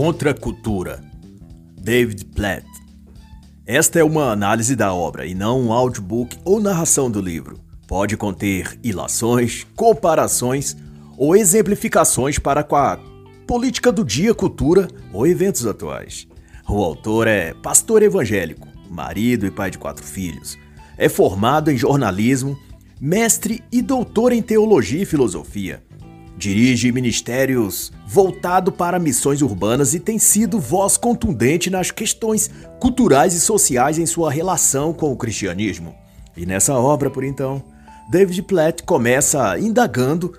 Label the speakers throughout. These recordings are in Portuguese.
Speaker 1: Contracultura, David Platt. Esta é uma análise da obra e não um audiobook ou narração do livro. Pode conter ilações, comparações ou exemplificações para com a política do dia, cultura ou eventos atuais. O autor é pastor evangélico, marido e pai de quatro filhos. É formado em jornalismo, mestre e doutor em teologia e filosofia. Dirige ministérios voltado para missões urbanas e tem sido voz contundente nas questões culturais e sociais em sua relação com o cristianismo. E nessa obra, por então, David Platt começa indagando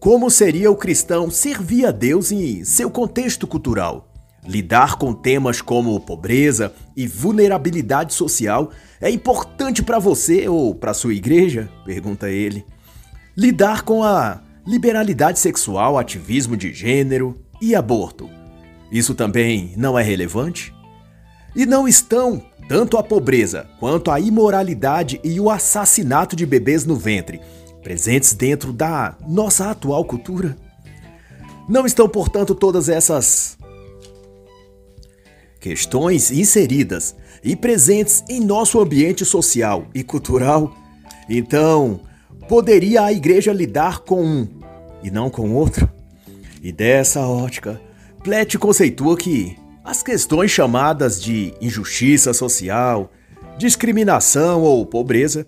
Speaker 1: como seria o cristão servir a Deus em seu contexto cultural. Lidar com temas como pobreza e vulnerabilidade social é importante para você ou para sua igreja? pergunta ele. Lidar com a liberalidade sexual, ativismo de gênero e aborto. Isso também não é relevante? E não estão tanto a pobreza quanto a imoralidade e o assassinato de bebês no ventre presentes dentro da nossa atual cultura? Não estão, portanto, todas essas questões inseridas e presentes em nosso ambiente social e cultural? Então, poderia a igreja lidar com um e não com outro? E dessa ótica, Platt conceitua que as questões chamadas de injustiça social, discriminação ou pobreza,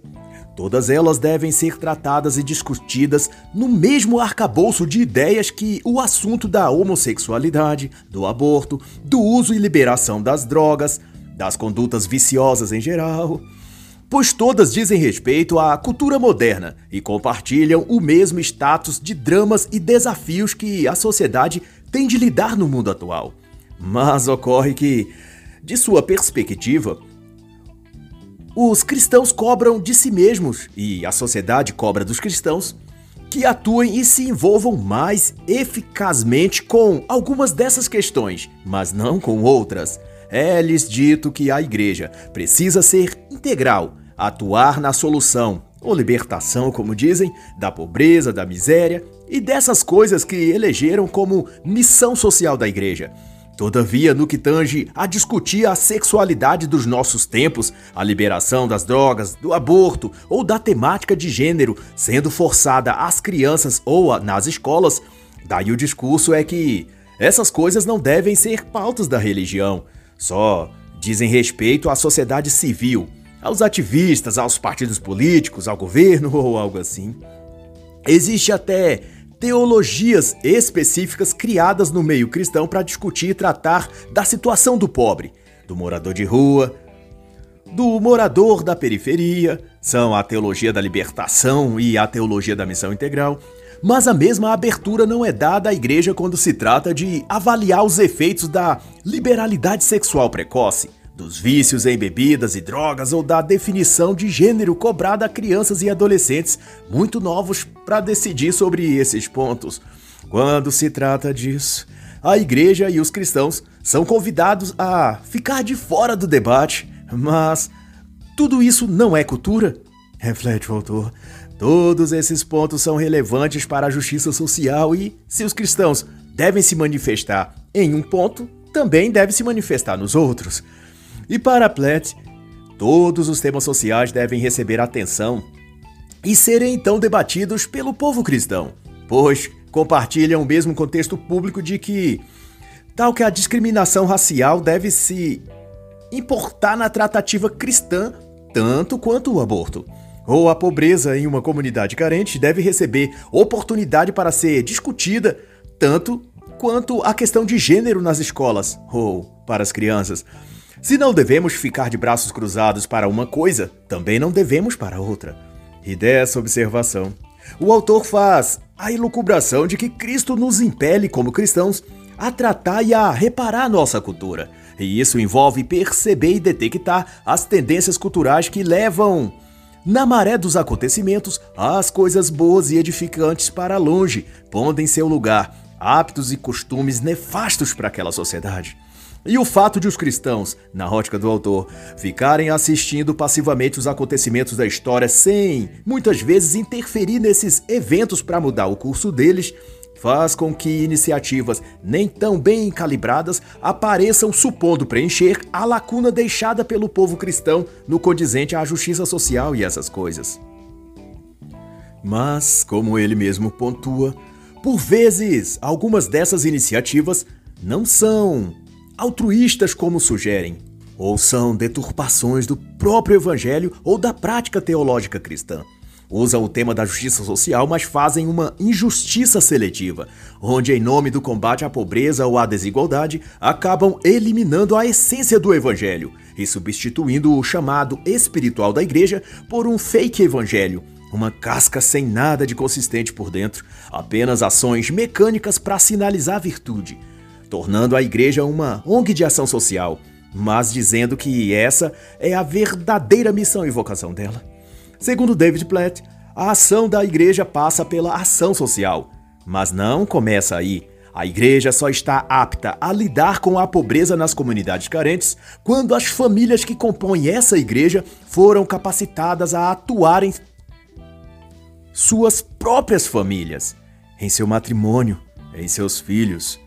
Speaker 1: todas elas devem ser tratadas e discutidas no mesmo arcabouço de ideias que o assunto da homossexualidade, do aborto, do uso e liberação das drogas, das condutas viciosas em geral, pois todas dizem respeito à cultura moderna e compartilham o mesmo status de dramas e desafios que a sociedade tem de lidar no mundo atual. Mas ocorre que, de sua perspectiva, os cristãos cobram de si mesmos e a sociedade cobra dos cristãos que atuem e se envolvam mais eficazmente com algumas dessas questões, mas não com outras. É-lhes dito que a igreja precisa ser integral, atuar na solução, ou libertação, como dizem, da pobreza, da miséria e dessas coisas que elegeram como missão social da igreja. Todavia, no que tange a discutir a sexualidade dos nossos tempos, a liberação das drogas, do aborto ou da temática de gênero sendo forçada às crianças ou nas escolas, daí o discurso é que essas coisas não devem ser pautas da religião, só dizem respeito à sociedade civil, aos ativistas, aos partidos políticos, ao governo ou algo assim. Existe até teologias específicas criadas no meio cristão para discutir e tratar da situação do pobre, do morador de rua, do morador da periferia, são a teologia da libertação e a teologia da missão integral. Mas a mesma abertura não é dada à igreja quando se trata de avaliar os efeitos da liberalidade sexual precoce, dos vícios em bebidas e drogas ou da definição de gênero cobrada a crianças e adolescentes muito novos para decidir sobre esses pontos. Quando se trata disso, a igreja e os cristãos são convidados a ficar de fora do debate, mas tudo isso não é cultura? Reflete o autor. Todos esses pontos são relevantes para a justiça social e, se os cristãos devem se manifestar em um ponto, também deve se manifestar nos outros. E para Platt, todos os temas sociais devem receber atenção e serem então debatidos pelo povo cristão, pois compartilham o mesmo contexto público de que tal que a discriminação racial deve se importar na tratativa cristã tanto quanto o aborto ou a pobreza em uma comunidade carente deve receber oportunidade para ser discutida tanto quanto a questão de gênero nas escolas ou para as crianças. Se não devemos ficar de braços cruzados para uma coisa, também não devemos para outra. E dessa observação, o autor faz a ilucubração de que Cristo nos impele, como cristãos, a tratar e a reparar nossa cultura. E isso envolve perceber e detectar as tendências culturais que levam na maré dos acontecimentos, as coisas boas e edificantes para longe, pondo em seu lugar hábitos e costumes nefastos para aquela sociedade. E o fato de os cristãos, na ótica do autor, ficarem assistindo passivamente os acontecimentos da história sem, muitas vezes, interferir nesses eventos para mudar o curso deles, faz com que iniciativas nem tão bem calibradas apareçam supondo preencher a lacuna deixada pelo povo cristão no condizente à justiça social e essas coisas. Mas, como ele mesmo pontua, por vezes algumas dessas iniciativas não são altruístas como sugerem, ou são deturpações do próprio evangelho ou da prática teológica cristã. Usam o tema da justiça social, mas fazem uma injustiça seletiva, onde, em nome do combate à pobreza ou à desigualdade, acabam eliminando a essência do evangelho e substituindo o chamado espiritual da igreja por um fake evangelho, uma casca sem nada de consistente por dentro, apenas ações mecânicas para sinalizar virtude tornando a igreja uma ONG de ação social, mas dizendo que essa é a verdadeira missão e vocação dela. Segundo David Platt, a ação da igreja passa pela ação social, mas não começa aí. A igreja só está apta a lidar com a pobreza nas comunidades carentes quando as famílias que compõem essa igreja foram capacitadas a atuar em suas próprias famílias, em seu matrimônio, em seus filhos,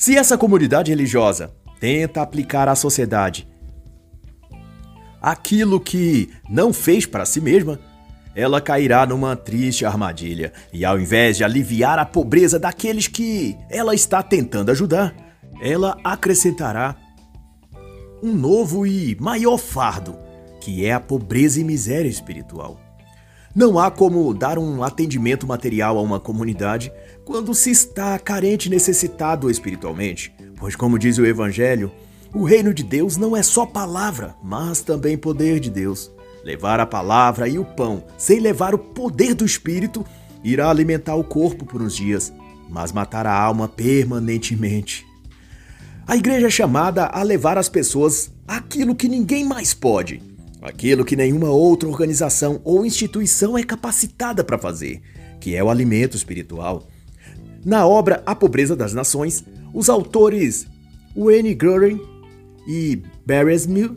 Speaker 1: se essa comunidade religiosa tenta aplicar à sociedade aquilo que não fez para si mesma, ela cairá numa triste armadilha e, ao invés de aliviar a pobreza daqueles que ela está tentando ajudar, ela acrescentará um novo e maior fardo, que é a pobreza e miséria espiritual. Não há como dar um atendimento material a uma comunidade quando se está carente e necessitado espiritualmente, pois, como diz o Evangelho, o reino de Deus não é só palavra, mas também poder de Deus. Levar a palavra e o pão, sem levar o poder do Espírito, irá alimentar o corpo por uns dias, mas matar a alma permanentemente. A igreja é chamada a levar as pessoas aquilo que ninguém mais pode, aquilo que nenhuma outra organização ou instituição é capacitada para fazer, que é o alimento espiritual. Na obra A Pobreza das Nações, os autores Wayne Gurin e Barry Smith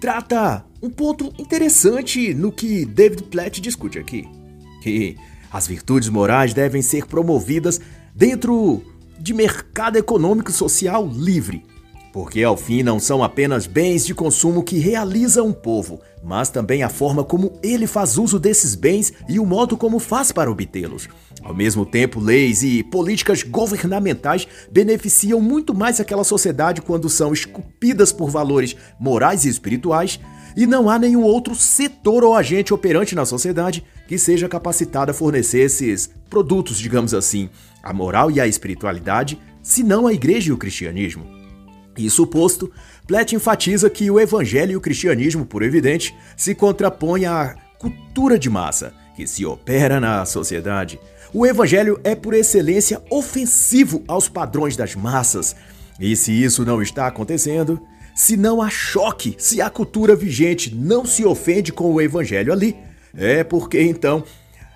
Speaker 1: trata um ponto interessante no que David Platt discute aqui, que as virtudes morais devem ser promovidas dentro de mercado econômico social livre, porque ao fim não são apenas bens de consumo que realiza um povo, mas também a forma como ele faz uso desses bens e o modo como faz para obtê-los. Ao mesmo tempo, leis e políticas governamentais beneficiam muito mais aquela sociedade quando são esculpidas por valores morais e espirituais, e não há nenhum outro setor ou agente operante na sociedade que seja capacitado a fornecer esses produtos, digamos assim, a moral e a espiritualidade, senão a igreja e o cristianismo. Isso posto, Platt enfatiza que o evangelho e o cristianismo, por evidente, se contrapõem à cultura de massa que se opera na sociedade. O evangelho é por excelência ofensivo aos padrões das massas. E se isso não está acontecendo, se não há choque, se a cultura vigente não se ofende com o evangelho ali, é porque então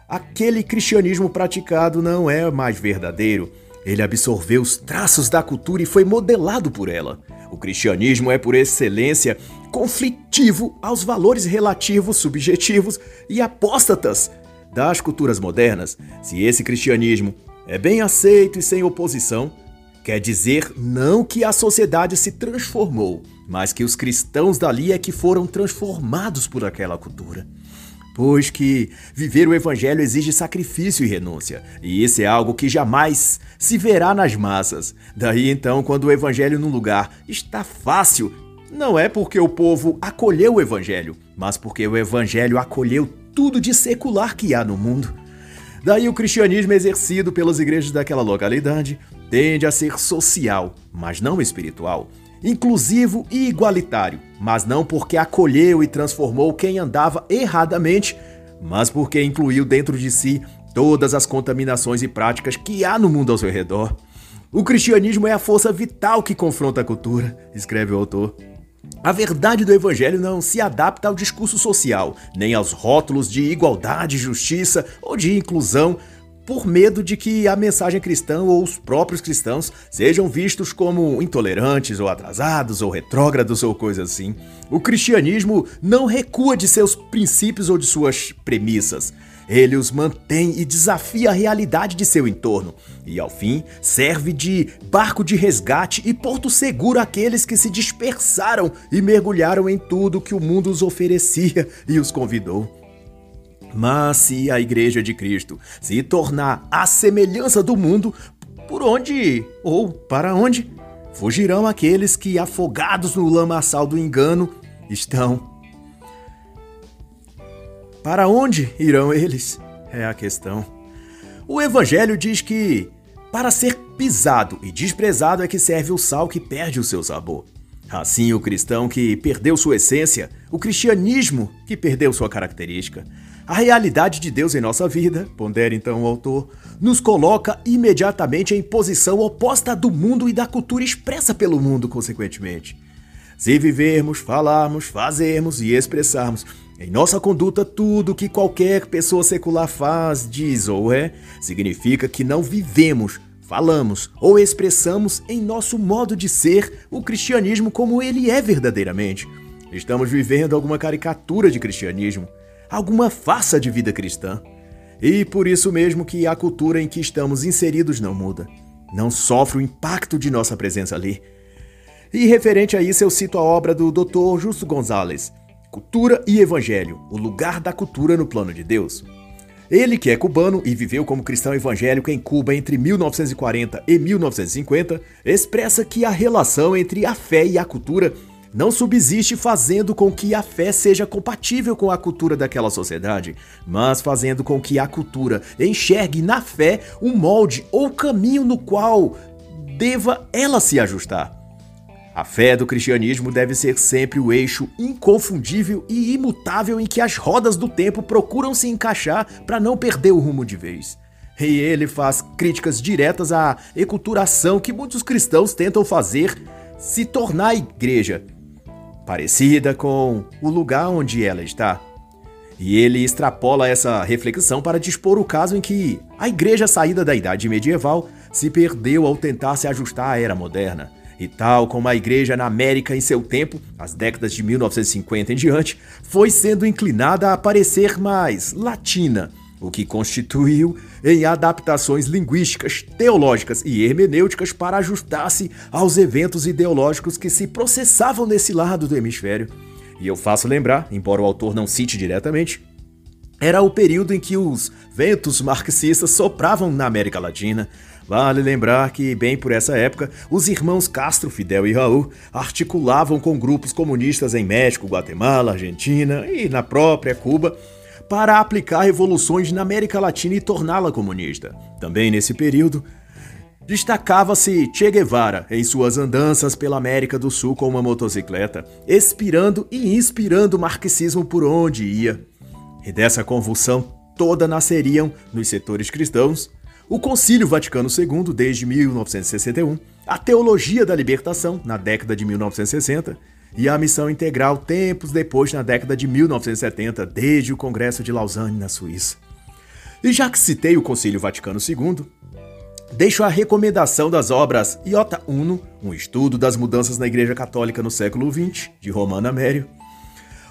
Speaker 1: aquele cristianismo praticado não é mais verdadeiro ele absorveu os traços da cultura e foi modelado por ela. O cristianismo é, por excelência, conflitivo aos valores relativos, subjetivos e apóstatas das culturas modernas. Se esse cristianismo é bem aceito e sem oposição, quer dizer não que a sociedade se transformou, mas que os cristãos dali é que foram transformados por aquela cultura pois que viver o evangelho exige sacrifício e renúncia, e isso é algo que jamais se verá nas massas. Daí então, quando o evangelho num lugar está fácil, não é porque o povo acolheu o evangelho, mas porque o evangelho acolheu tudo de secular que há no mundo. Daí o cristianismo exercido pelas igrejas daquela localidade tende a ser social, mas não espiritual inclusivo e igualitário, mas não porque acolheu e transformou quem andava erradamente, mas porque incluiu dentro de si todas as contaminações e práticas que há no mundo ao seu redor. O cristianismo é a força vital que confronta a cultura, escreve o autor. A verdade do evangelho não se adapta ao discurso social, nem aos rótulos de igualdade, justiça ou de inclusão por medo de que a mensagem cristã ou os próprios cristãos sejam vistos como intolerantes ou atrasados ou retrógrados ou coisa assim. O cristianismo não recua de seus princípios ou de suas premissas. Ele os mantém e desafia a realidade de seu entorno, e ao fim serve de barco de resgate e porto seguro àqueles que se dispersaram e mergulharam em tudo que o mundo os oferecia e os convidou. Mas se a Igreja de Cristo se tornar a semelhança do mundo, por onde ou para onde fugirão aqueles que, afogados no lamaçal do engano, estão? Para onde irão eles? É a questão. O Evangelho diz que para ser pisado e desprezado é que serve o sal que perde o seu sabor. Assim, o cristão que perdeu sua essência, o cristianismo que perdeu sua característica, a realidade de Deus em nossa vida, pondera então o autor, nos coloca imediatamente em posição oposta do mundo e da cultura expressa pelo mundo, consequentemente. Se vivermos, falarmos, fazermos e expressarmos em nossa conduta tudo que qualquer pessoa secular faz, diz ou é, significa que não vivemos, falamos ou expressamos em nosso modo de ser o cristianismo como ele é verdadeiramente. Estamos vivendo alguma caricatura de cristianismo alguma farsa de vida cristã. E por isso mesmo que a cultura em que estamos inseridos não muda, não sofre o impacto de nossa presença ali. E referente a isso, eu cito a obra do Dr. Justo Gonzalez, Cultura e Evangelho: O lugar da cultura no plano de Deus. Ele, que é cubano e viveu como cristão evangélico em Cuba entre 1940 e 1950, expressa que a relação entre a fé e a cultura não subsiste fazendo com que a fé seja compatível com a cultura daquela sociedade, mas fazendo com que a cultura enxergue na fé um molde ou caminho no qual deva ela se ajustar. A fé do cristianismo deve ser sempre o eixo inconfundível e imutável em que as rodas do tempo procuram se encaixar para não perder o rumo de vez. E ele faz críticas diretas à eculturação que muitos cristãos tentam fazer se tornar igreja, parecida com o lugar onde ela está. E ele extrapola essa reflexão para dispor o caso em que a igreja saída da idade medieval se perdeu ao tentar se ajustar à era moderna. E tal como a igreja na América em seu tempo, as décadas de 1950 em diante, foi sendo inclinada a parecer mais latina, o que constituiu em adaptações linguísticas, teológicas e hermenêuticas para ajustar-se aos eventos ideológicos que se processavam nesse lado do hemisfério. E eu faço lembrar, embora o autor não cite diretamente, era o período em que os ventos marxistas sopravam na América Latina. Vale lembrar que, bem por essa época, os irmãos Castro, Fidel e Raul articulavam com grupos comunistas em México, Guatemala, Argentina e na própria Cuba para aplicar revoluções na América Latina e torná-la comunista. Também nesse período, Destacava-se Che Guevara em suas andanças pela América do Sul com uma motocicleta, expirando e inspirando o marxismo por onde ia. E dessa convulsão toda nasceriam, nos setores cristãos, o Concílio Vaticano II desde 1961, a Teologia da Libertação na década de 1960 e a missão integral tempos depois, na década de 1970, desde o Congresso de Lausanne, na Suíça. E já que citei o Concílio Vaticano II, deixo a recomendação das obras Iota Uno, um estudo das mudanças na Igreja Católica no século XX, de Romana Mério,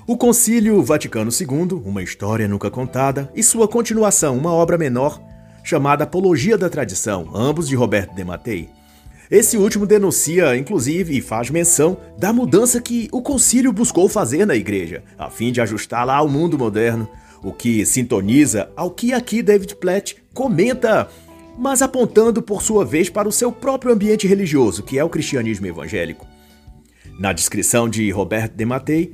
Speaker 1: o Concílio Vaticano II, uma história nunca contada, e sua continuação, uma obra menor, chamada Apologia da Tradição, ambos de Roberto de Mattei. Esse último denuncia, inclusive, e faz menção da mudança que o concílio buscou fazer na igreja, a fim de ajustá-la ao mundo moderno, o que sintoniza ao que aqui David Platt comenta, mas apontando por sua vez para o seu próprio ambiente religioso, que é o cristianismo evangélico. Na descrição de Robert de Mattei,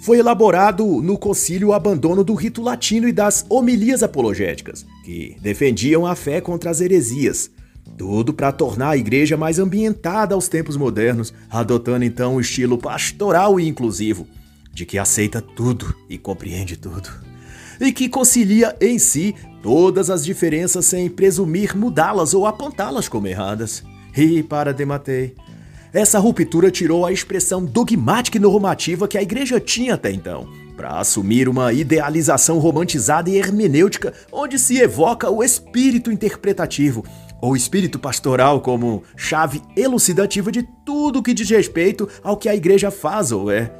Speaker 1: foi elaborado no concílio o abandono do rito latino e das homilias apologéticas, que defendiam a fé contra as heresias, tudo para tornar a igreja mais ambientada aos tempos modernos, adotando então um estilo pastoral e inclusivo, de que aceita tudo e compreende tudo, e que concilia em si todas as diferenças sem presumir mudá-las ou apontá-las como erradas. E para Dematei, Essa ruptura tirou a expressão dogmática e normativa que a igreja tinha até então, para assumir uma idealização romantizada e hermenêutica onde se evoca o espírito interpretativo, ou espírito pastoral como chave elucidativa de tudo que diz respeito ao que a igreja faz ou é.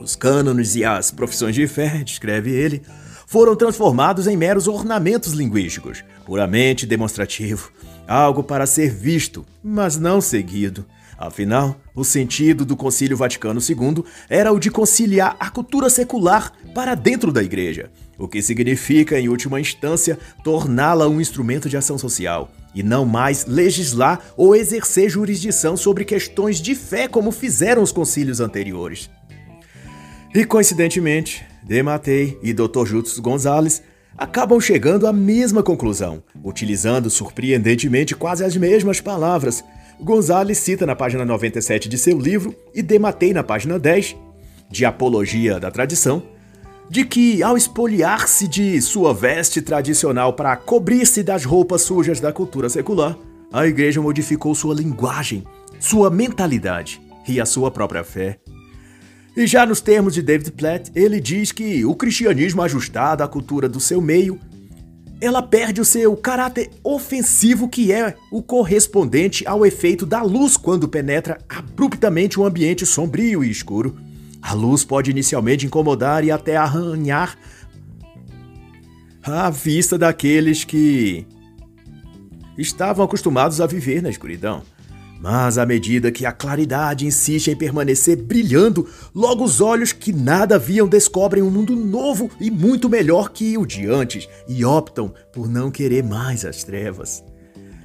Speaker 1: Os cânones e as profissões de fé, descreve ele, foram transformados em meros ornamentos linguísticos, puramente demonstrativo, algo para ser visto, mas não seguido. Afinal, o sentido do Concílio Vaticano II era o de conciliar a cultura secular para dentro da igreja, o que significa, em última instância, torná-la um instrumento de ação social, e não mais legislar ou exercer jurisdição sobre questões de fé como fizeram os concílios anteriores. E coincidentemente, Dematei e Dr. Jutsu Gonzalez acabam chegando à mesma conclusão, utilizando surpreendentemente quase as mesmas palavras. Gonzalez cita na página 97 de seu livro e Dematei na página 10, de Apologia da Tradição, de que, ao espoliar-se de sua veste tradicional para cobrir-se das roupas sujas da cultura secular, a igreja modificou sua linguagem, sua mentalidade e a sua própria fé. E já nos termos de David Platt, ele diz que o cristianismo ajustado à cultura do seu meio, ela perde o seu caráter ofensivo que é o correspondente ao efeito da luz quando penetra abruptamente um ambiente sombrio e escuro. A luz pode inicialmente incomodar e até arranhar a vista daqueles que estavam acostumados a viver na escuridão. Mas à medida que a claridade insiste em permanecer brilhando, logo os olhos que nada viam descobrem um mundo novo e muito melhor que o de antes e optam por não querer mais as trevas.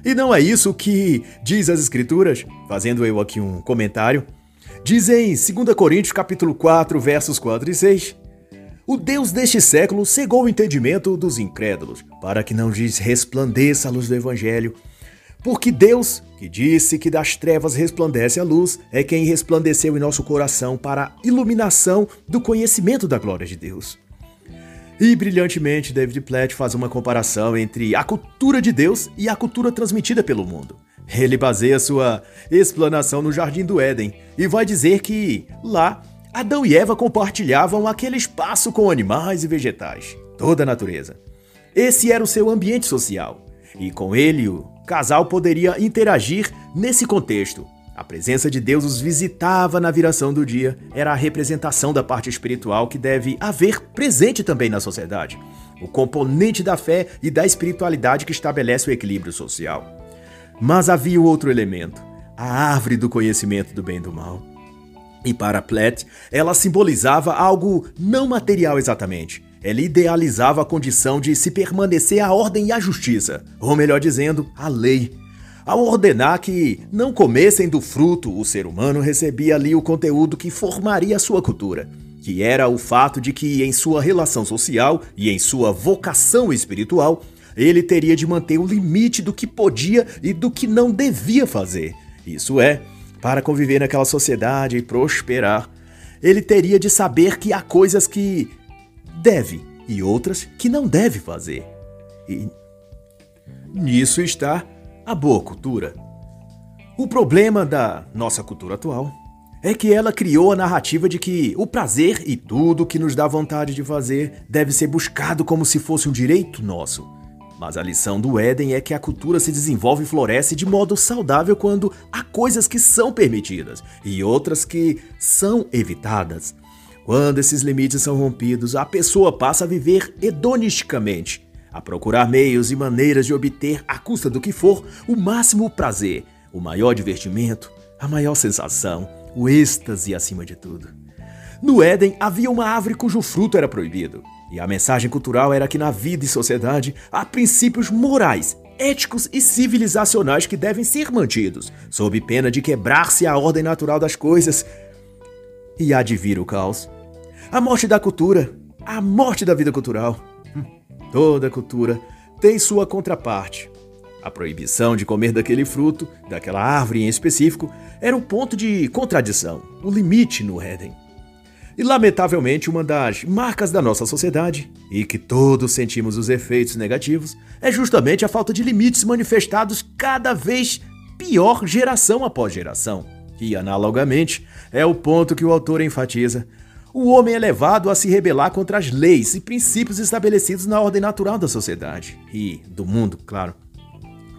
Speaker 1: E não é isso que diz as escrituras, fazendo eu aqui um comentário. Diz em 2 Coríntios capítulo 4, versos 4 e 6: O Deus deste século cegou o entendimento dos incrédulos, para que não lhes resplandeça a luz do evangelho porque Deus, que disse que das trevas resplandece a luz, é quem resplandeceu em nosso coração para a iluminação do conhecimento da glória de Deus. E brilhantemente, David Platt faz uma comparação entre a cultura de Deus e a cultura transmitida pelo mundo. Ele baseia sua explanação no Jardim do Éden e vai dizer que lá Adão e Eva compartilhavam aquele espaço com animais e vegetais, toda a natureza. Esse era o seu ambiente social, e com ele o casal poderia interagir nesse contexto. A presença de Deus os visitava na viração do dia, era a representação da parte espiritual que deve haver presente também na sociedade. O componente da fé e da espiritualidade que estabelece o equilíbrio social. Mas havia outro elemento, a árvore do conhecimento do bem e do mal. E para Platt, ela simbolizava algo não material exatamente, ela idealizava a condição de se permanecer a ordem e a justiça, ou melhor dizendo, a lei. Ao ordenar que não comessem do fruto, o ser humano recebia ali o conteúdo que formaria sua cultura, que era o fato de que, em sua relação social e em sua vocação espiritual, ele teria de manter o limite do que podia e do que não devia fazer. Isso é, para conviver naquela sociedade e prosperar, ele teria de saber que há coisas que deve e outras que não deve fazer. E nisso está a boa cultura. O problema da nossa cultura atual é que ela criou a narrativa de que o prazer e tudo que nos dá vontade de fazer deve ser buscado como se fosse um direito nosso. Mas a lição do Éden é que a cultura se desenvolve e floresce de modo saudável quando há coisas que são permitidas e outras que são evitadas. Quando esses limites são rompidos, a pessoa passa a viver hedonisticamente, a procurar meios e maneiras de obter, à custa do que for, o máximo prazer, o maior divertimento, a maior sensação, o êxtase acima de tudo. No Éden havia uma árvore cujo fruto era proibido, e a mensagem cultural era que na vida e sociedade há princípios morais, éticos e civilizacionais que devem ser mantidos, sob pena de quebrar-se a ordem natural das coisas. E há de vir o caos. A morte da cultura, a morte da vida cultural. Hum, toda cultura tem sua contraparte. A proibição de comer daquele fruto, daquela árvore em específico, era um ponto de contradição, o um limite no Éden. E lamentavelmente, uma das marcas da nossa sociedade, e que todos sentimos os efeitos negativos, é justamente a falta de limites manifestados cada vez pior geração após geração E, analogamente, é o ponto que o autor enfatiza. O homem é levado a se rebelar contra as leis e princípios estabelecidos na ordem natural da sociedade e do mundo, claro.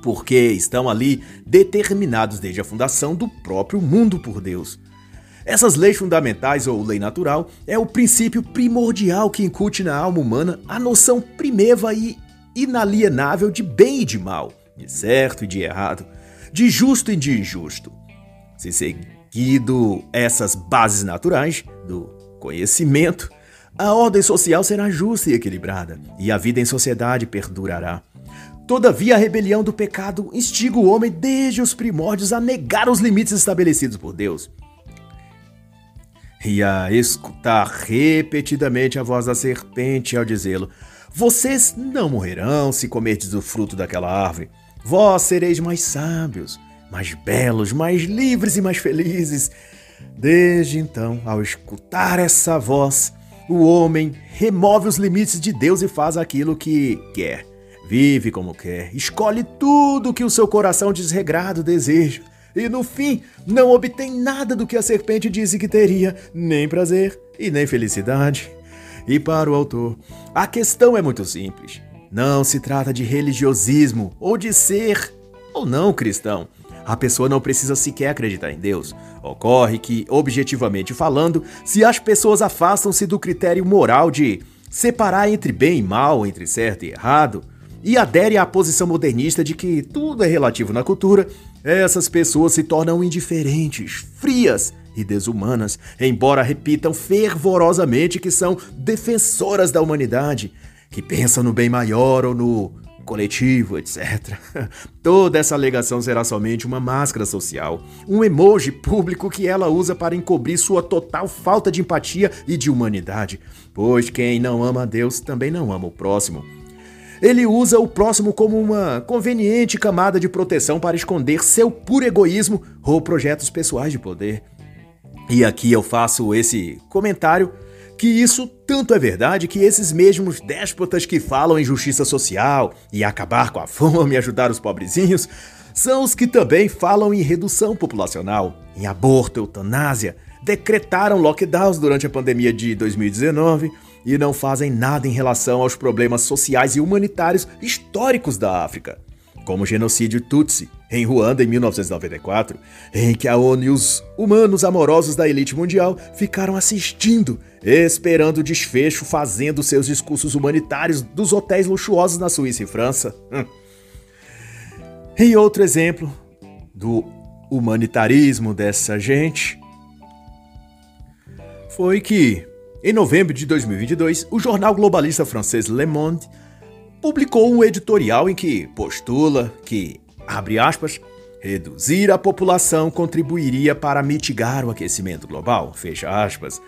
Speaker 1: Porque estão ali determinados desde a fundação do próprio mundo por Deus. Essas leis fundamentais ou lei natural é o princípio primordial que incute na alma humana a noção primeva e inalienável de bem e de mal, de certo e de errado, de justo e de injusto. Se seguido essas bases naturais do conhecimento, a ordem social será justa e equilibrada, e a vida em sociedade perdurará. Todavia, a rebelião do pecado instiga o homem desde os primórdios a negar os limites estabelecidos por Deus e a escutar repetidamente a voz da serpente ao dizê-lo: Vocês não morrerão se comerdes do fruto daquela árvore. Vós sereis mais sábios, mais belos, mais livres e mais felizes. Desde então, ao escutar essa voz, o homem remove os limites de Deus e faz aquilo que quer. Vive como quer, escolhe tudo que o seu coração desregrado deseja e no fim não obtém nada do que a serpente disse que teria, nem prazer e nem felicidade. E para o autor, a questão é muito simples. Não se trata de religiosismo ou de ser ou não cristão. A pessoa não precisa sequer acreditar em Deus. Ocorre que, objetivamente falando, se as pessoas afastam-se do critério moral de separar entre bem e mal, entre certo e errado, e aderem à posição modernista de que tudo é relativo na cultura, essas pessoas se tornam indiferentes, frias e desumanas, embora repitam fervorosamente que são defensoras da humanidade, que pensam no bem maior ou no coletivo, etc. Toda essa alegação será somente uma máscara social, um emoji público que ela usa para encobrir sua total falta de empatia e de humanidade, pois quem não ama a Deus também não ama o próximo. Ele usa o próximo como uma conveniente camada de proteção para esconder seu puro egoísmo ou projetos pessoais de poder. E aqui eu faço esse comentário que isso tanto é verdade que esses mesmos déspotas que falam em justiça social e acabar com a fome e ajudar os pobrezinhos são os que também falam em redução populacional, em aborto, eutanásia, decretaram lockdowns durante a pandemia de 2019 e não fazem nada em relação aos problemas sociais e humanitários históricos da África, como o genocídio Tutsi em Ruanda em 1994, em que a ONU e os humanos amorosos da elite mundial ficaram assistindo, esperando o desfecho, fazendo seus discursos humanitários dos hotéis luxuosos na Suíça e França. Hum. E outro exemplo do humanitarismo dessa gente foi que em novembro de 2022, o jornal globalista francês Le Monde publicou um editorial em que postula que, abre aspas, reduzir a população contribuiria para mitigar o aquecimento global, fecha aspas.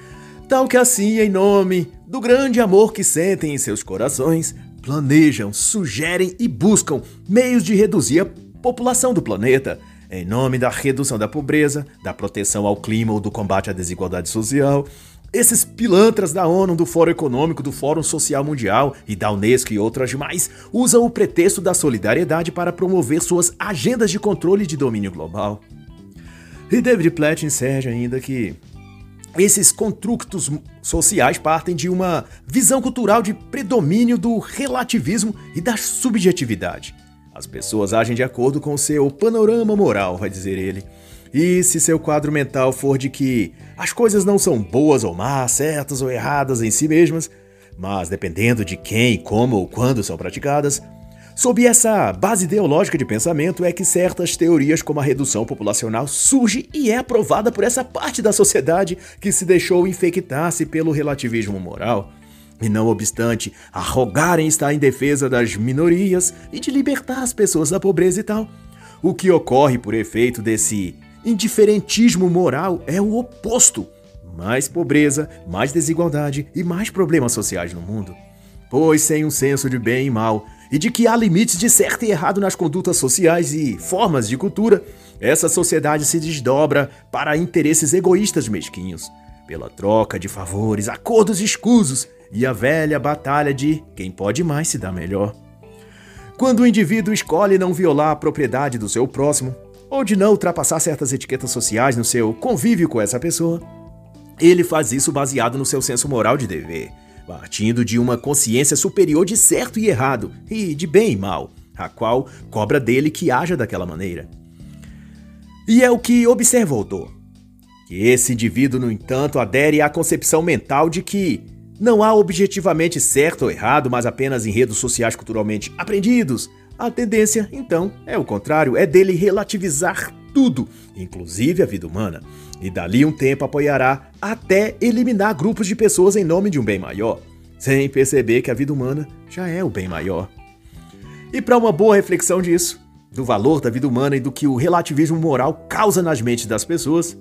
Speaker 1: Tal que assim, em nome do grande amor que sentem em seus corações, planejam, sugerem e buscam meios de reduzir a população do planeta, em nome da redução da pobreza, da proteção ao clima ou do combate à desigualdade social, esses pilantras da ONU, do Fórum Econômico, do Fórum Social Mundial e da Unesco e outras demais usam o pretexto da solidariedade para promover suas agendas de controle de domínio global. E David Platt encerra ainda que esses construtos sociais partem de uma visão cultural de predomínio do relativismo e da subjetividade. As pessoas agem de acordo com seu panorama moral, vai dizer ele. E se seu quadro mental for de que as coisas não são boas ou más, certas ou erradas em si mesmas, mas dependendo de quem, como ou quando são praticadas, sob essa base ideológica de pensamento é que certas teorias como a redução populacional surge e é aprovada por essa parte da sociedade que se deixou infectar-se pelo relativismo moral. E não obstante arrogarem estar em defesa das minorias e de libertar as pessoas da pobreza e tal. O que ocorre por efeito desse indiferentismo moral é o oposto. Mais pobreza, mais desigualdade e mais problemas sociais no mundo. Pois sem um senso de bem e mal, e de que há limites de certo e errado nas condutas sociais e formas de cultura, essa sociedade se desdobra para interesses egoístas mesquinhos, pela troca de favores, acordos escusos e a velha batalha de quem pode mais se dar melhor. Quando o indivíduo escolhe não violar a propriedade do seu próximo, ou de não ultrapassar certas etiquetas sociais no seu convívio com essa pessoa, ele faz isso baseado no seu senso moral de dever, partindo de uma consciência superior de certo e errado, e de bem e mal, a qual cobra dele que haja daquela maneira. E é o que observa o autor. Que esse indivíduo, no entanto, adere à concepção mental de que não há objetivamente certo ou errado, mas apenas enredos sociais culturalmente aprendidos. A tendência, então, é o contrário, é dele relativizar tudo, inclusive a vida humana, e dali um tempo apoiará até eliminar grupos de pessoas em nome de um bem maior, sem perceber que a vida humana já é o bem maior. E para uma boa reflexão disso, do valor da vida humana e do que o relativismo moral causa nas mentes das pessoas,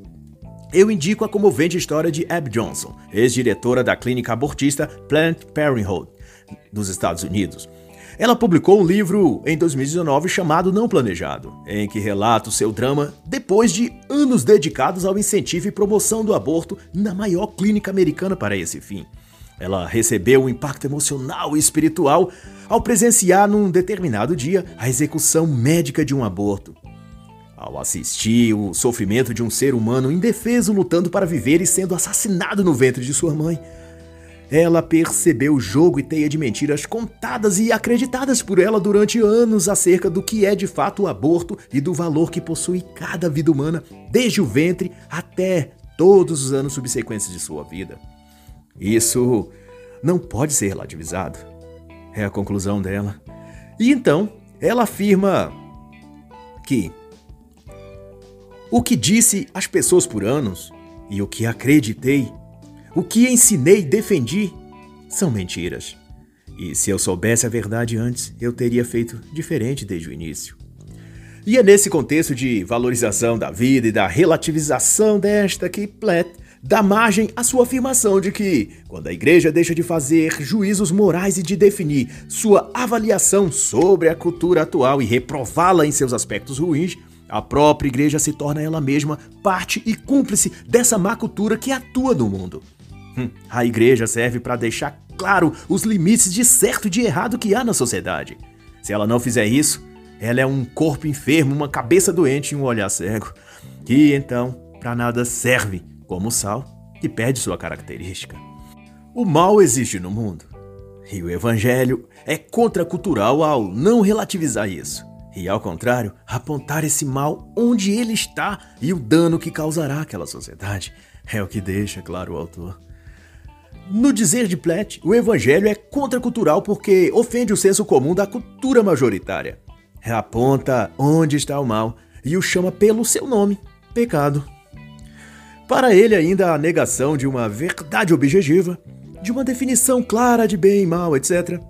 Speaker 1: eu indico a comovente história de Abby Johnson, ex-diretora da clínica abortista Planned Parenthood, dos Estados Unidos ela publicou um livro em 2019 chamado Não Planejado, em que relata o seu drama depois de anos dedicados ao incentivo e promoção do aborto na maior clínica americana para esse fim. Ela recebeu um impacto emocional e espiritual ao presenciar num determinado dia a execução médica de um aborto. Ao assistir o sofrimento de um ser humano indefeso lutando para viver e sendo assassinado no ventre de sua mãe, ela percebeu o jogo e teia de mentiras contadas e acreditadas por ela durante anos acerca do que é de fato o aborto e do valor que possui cada vida humana, desde o ventre até todos os anos subsequentes de sua vida. Isso não pode ser relativizado. É a conclusão dela. E então, ela afirma que o que disse às pessoas por anos e o que acreditei o que ensinei e defendi são mentiras. E se eu soubesse a verdade antes, eu teria feito diferente desde o início. E é nesse contexto de valorização da vida e da relativização desta que Platt dá margem à sua afirmação de que, quando a igreja deixa de fazer juízos morais e de definir sua avaliação sobre a cultura atual e reprová-la em seus aspectos ruins, a própria igreja se torna ela mesma parte e cúmplice dessa má cultura que atua no mundo. Hum, a igreja serve para deixar claro os limites de certo e de errado que há na sociedade. Se ela não fizer isso, ela é um corpo enfermo, uma cabeça doente e um olhar cego, que então para nada serve, como o sal, que perde sua característica. O mal existe no mundo, e o evangelho é contracultural ao não relativizar isso. E ao contrário, apontar esse mal onde ele está e o dano que causará àquela sociedade. É o que deixa claro o autor. No dizer de Platt, o evangelho é contracultural porque ofende o senso comum da cultura majoritária. Aponta onde está o mal e o chama pelo seu nome, pecado. Para ele, ainda a negação de uma verdade objetiva, de uma definição clara de bem e mal, etc.,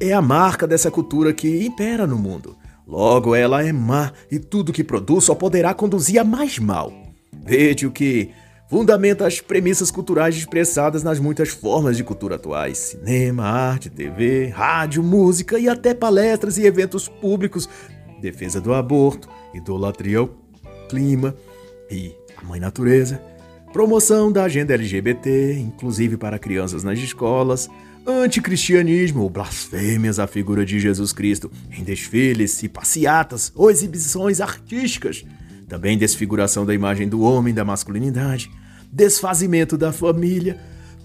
Speaker 1: é a marca dessa cultura que impera no mundo. Logo, ela é má e tudo que produz só poderá conduzir a mais mal. Veja o que fundamenta as premissas culturais expressadas nas muitas formas de cultura atuais: cinema, arte, TV, rádio, música e até palestras e eventos públicos, defesa do aborto, idolatria ao clima e a mãe natureza, promoção da agenda LGBT, inclusive para crianças nas escolas, anticristianismo ou blasfêmias à figura de Jesus Cristo. Em desfiles e passeatas ou exibições artísticas também desfiguração da imagem do homem, da masculinidade, desfazimento da família.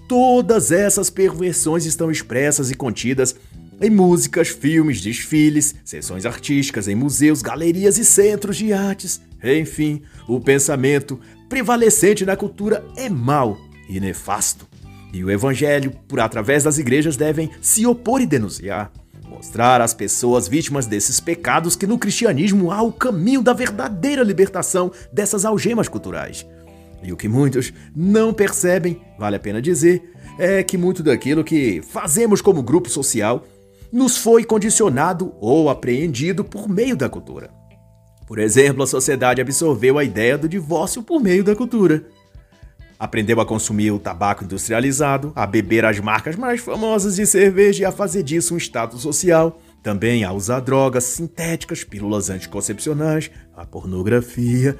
Speaker 1: Todas essas perversões estão expressas e contidas em músicas, filmes, desfiles, sessões artísticas, em museus, galerias e centros de artes. Enfim, o pensamento prevalecente na cultura é mau e nefasto. E o evangelho, por através das igrejas, devem se opor e denunciar mostrar às pessoas vítimas desses pecados que no cristianismo há o caminho da verdadeira libertação dessas algemas culturais. E o que muitos não percebem, vale a pena dizer, é que muito daquilo que fazemos como grupo social nos foi condicionado ou apreendido por meio da cultura. Por exemplo, a sociedade absorveu a ideia do divórcio por meio da cultura. Aprendeu a consumir o tabaco industrializado, a beber as marcas mais famosas de cerveja e a fazer disso um status social. Também a usar drogas sintéticas, pílulas anticoncepcionais, a pornografia.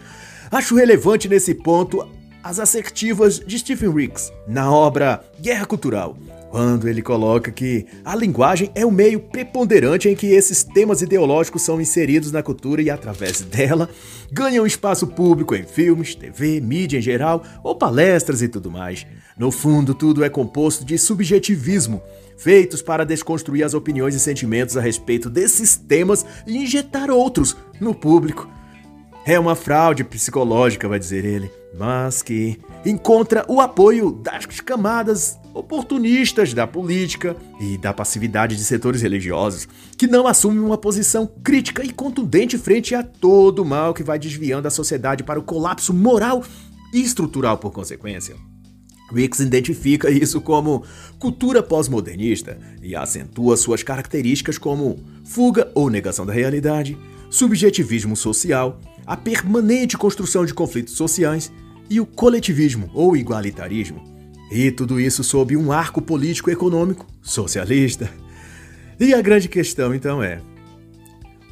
Speaker 1: Acho relevante nesse ponto as assertivas de Stephen Ricks na obra Guerra Cultural, quando ele coloca que a linguagem é o meio preponderante em que esses temas ideológicos são inseridos na cultura e, através dela, ganham espaço público em filmes, TV, mídia em geral ou palestras e tudo mais. No fundo, tudo é composto de subjetivismo, feitos para desconstruir as opiniões e sentimentos a respeito desses temas e injetar outros no público. É uma fraude psicológica, vai dizer ele, mas que encontra o apoio das camadas oportunistas da política e da passividade de setores religiosos, que não assumem uma posição crítica e contundente frente a todo o mal que vai desviando a sociedade para o colapso moral e estrutural por consequência. Wicks identifica isso como cultura pós-modernista e acentua suas características como fuga ou negação da realidade, subjetivismo social, a permanente construção de conflitos sociais e o coletivismo ou igualitarismo. E tudo isso sob um arco político-econômico socialista. E a grande questão então é: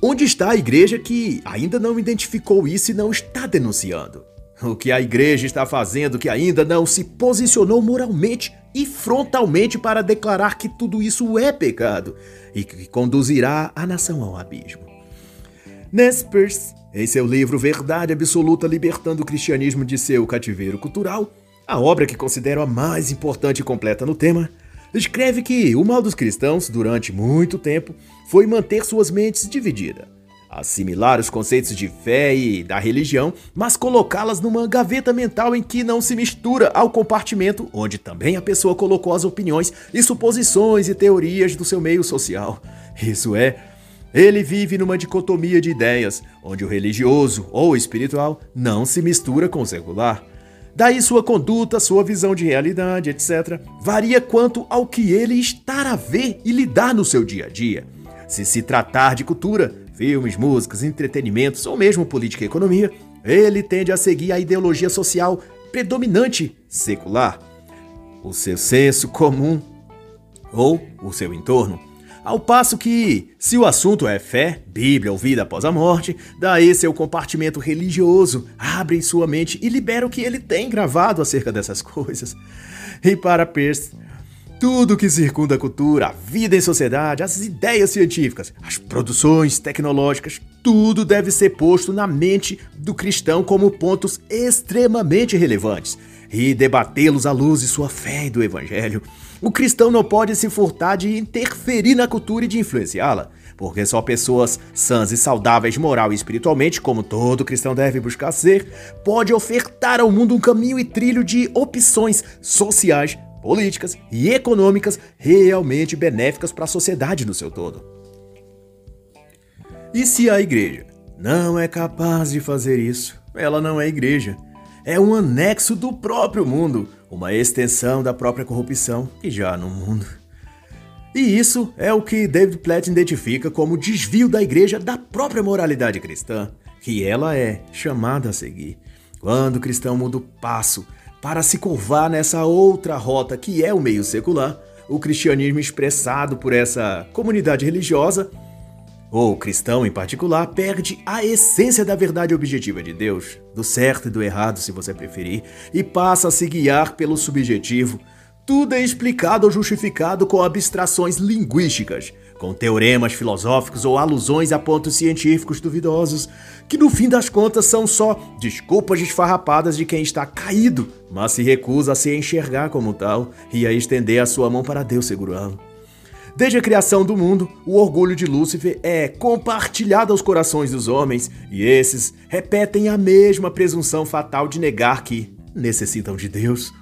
Speaker 1: onde está a igreja que ainda não identificou isso e não está denunciando? O que a igreja está fazendo que ainda não se posicionou moralmente e frontalmente para declarar que tudo isso é pecado e que conduzirá a nação ao abismo? Nespers, em seu livro Verdade Absoluta Libertando o Cristianismo de seu Cativeiro Cultural, a obra que considero a mais importante e completa no tema, escreve que o mal dos cristãos, durante muito tempo, foi manter suas mentes divididas assimilar os conceitos de fé e da religião, mas colocá-las numa gaveta mental em que não se mistura ao compartimento onde também a pessoa colocou as opiniões e suposições e teorias do seu meio social. Isso é, ele vive numa dicotomia de ideias, onde o religioso ou espiritual não se mistura com o secular. Daí sua conduta, sua visão de realidade, etc., varia quanto ao que ele está a ver e lidar no seu dia a dia. Se se tratar de cultura, filmes, músicas, entretenimentos ou mesmo política e economia, ele tende a seguir a ideologia social predominante secular, o seu senso comum ou o seu entorno. Ao passo que, se o assunto é fé, Bíblia ou vida após a morte, daí seu compartimento religioso abre sua mente e libera o que ele tem gravado acerca dessas coisas. E para Peirce, tudo que circunda a cultura, a vida em sociedade, as ideias científicas, as produções tecnológicas, tudo deve ser posto na mente do cristão como pontos extremamente relevantes e debatê-los à luz de sua fé e do evangelho. O cristão não pode se furtar de interferir na cultura e de influenciá-la, porque só pessoas sãs e saudáveis moral e espiritualmente, como todo cristão deve buscar ser, pode ofertar ao mundo um caminho e trilho de opções sociais políticas e econômicas realmente benéficas para a sociedade no seu todo. E se a igreja não é capaz de fazer isso, ela não é igreja. É um anexo do próprio mundo, uma extensão da própria corrupção que já no mundo. E isso é o que David Platt identifica como desvio da igreja da própria moralidade cristã, que ela é chamada a seguir. Quando o cristão muda o passo para se curvar nessa outra rota que é o meio secular, o cristianismo expressado por essa comunidade religiosa, ou cristão em particular, perde a essência da verdade objetiva de Deus, do certo e do errado, se você preferir, e passa a se guiar pelo subjetivo. Tudo é explicado ou justificado com abstrações linguísticas, com teoremas filosóficos ou alusões a pontos científicos duvidosos, que no fim das contas são só desculpas desfarrapadas de quem está caído, mas se recusa a se enxergar como tal e a estender a sua mão para Deus segurá-lo. Desde a criação do mundo, o orgulho de Lúcifer é compartilhado aos corações dos homens, e esses repetem a mesma presunção fatal de negar que necessitam de Deus.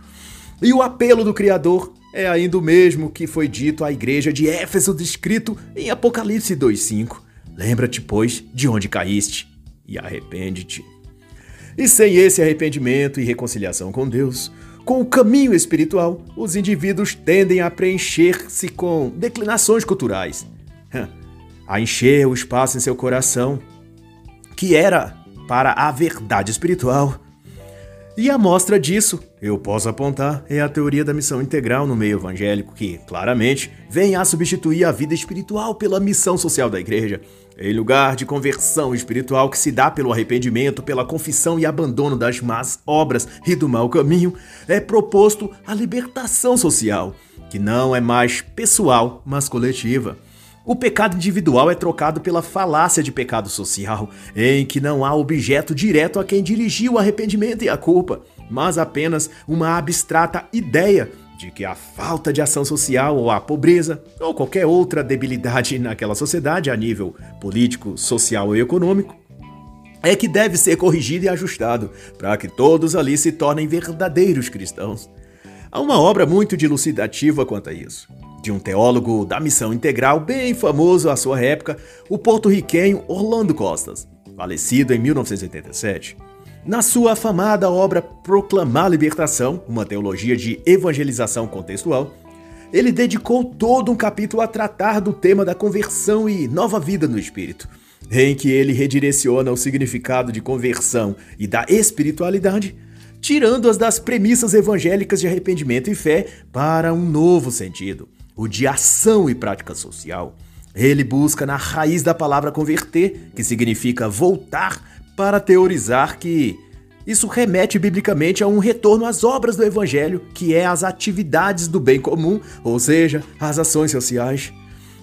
Speaker 1: E o apelo do Criador é ainda o mesmo que foi dito à igreja de Éfeso descrito em Apocalipse 2:5. Lembra-te, pois, de onde caíste e arrepende-te. E sem esse arrependimento e reconciliação com Deus, com o caminho espiritual, os indivíduos tendem a preencher-se com declinações culturais, a encher o espaço em seu coração, que era para a verdade espiritual. E a mostra disso, eu posso apontar, é a teoria da missão integral no meio evangélico, que, claramente, vem a substituir a vida espiritual pela missão social da igreja. Em lugar de conversão espiritual que se dá pelo arrependimento, pela confissão e abandono das más obras e do mau caminho, é proposto a libertação social, que não é mais pessoal, mas coletiva. O pecado individual é trocado pela falácia de pecado social, em que não há objeto direto a quem dirigiu o arrependimento e a culpa, mas apenas uma abstrata ideia de que a falta de ação social ou a pobreza ou qualquer outra debilidade naquela sociedade a nível político, social e econômico é que deve ser corrigido e ajustado para que todos ali se tornem verdadeiros cristãos. Há uma obra muito dilucidativa quanto a isso de um teólogo da missão integral bem famoso à sua época, o porto-riquenho Orlando Costas, falecido em 1987. Na sua afamada obra Proclamar a Libertação, uma teologia de evangelização contextual, ele dedicou todo um capítulo a tratar do tema da conversão e nova vida no espírito, em que ele redireciona o significado de conversão e da espiritualidade, tirando-as das premissas evangélicas de arrependimento e fé para um novo sentido, o de ação e prática social. Ele busca na raiz da palavra converter, que significa voltar, para teorizar que isso remete biblicamente a um retorno às obras do evangelho, que é as atividades do bem comum, ou seja, as ações sociais.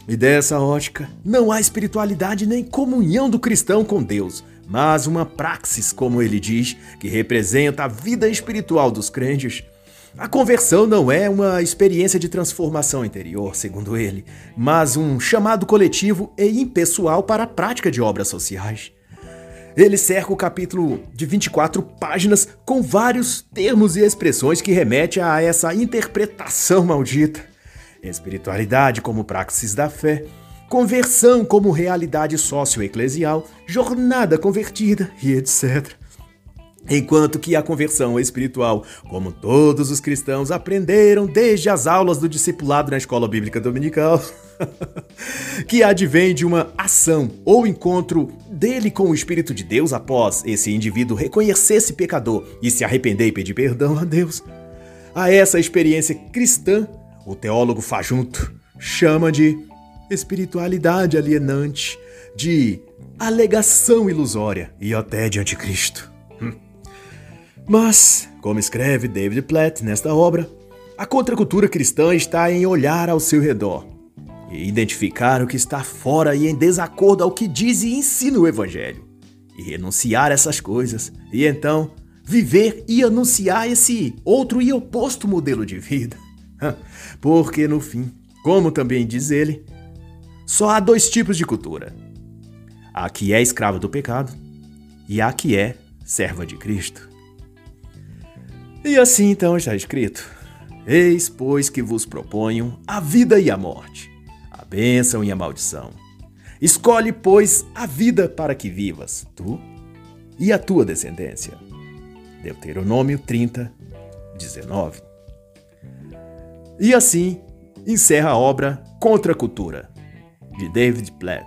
Speaker 1: E dessa ótica, não há espiritualidade nem comunhão do cristão com Deus, mas uma praxis, como ele diz, que representa a vida espiritual dos crentes. A conversão não é uma experiência de transformação interior, segundo ele, mas um chamado coletivo e impessoal para a prática de obras sociais. Ele cerca o capítulo de 24 páginas com vários termos e expressões que remetem a essa interpretação maldita. Espiritualidade como praxis da fé, conversão como realidade socioeclesial, jornada convertida e etc. Enquanto que a conversão espiritual, como todos os cristãos aprenderam desde as aulas do discipulado na escola bíblica dominical, que advém de uma ação ou encontro dele com o Espírito de Deus após esse indivíduo reconhecer-se pecador e se arrepender e pedir perdão a Deus. A essa experiência cristã, o teólogo Fajunto chama de espiritualidade alienante, de alegação ilusória e até de anticristo. Mas, como escreve David Platt nesta obra, a contracultura cristã está em olhar ao seu redor identificar o que está fora e em desacordo ao que diz e ensina o Evangelho, e renunciar a essas coisas, e então viver e anunciar esse outro e oposto modelo de vida. Porque no fim, como também diz ele, só há dois tipos de cultura: a que é escrava do pecado e a que é serva de Cristo. E assim então está escrito: Eis, pois, que vos proponho a vida e a morte, bênção e a maldição. Escolhe, pois, a vida para que vivas, tu e a tua descendência. Deuteronômio 30, 19. E assim encerra a obra Contra a Cultura, de David Platt.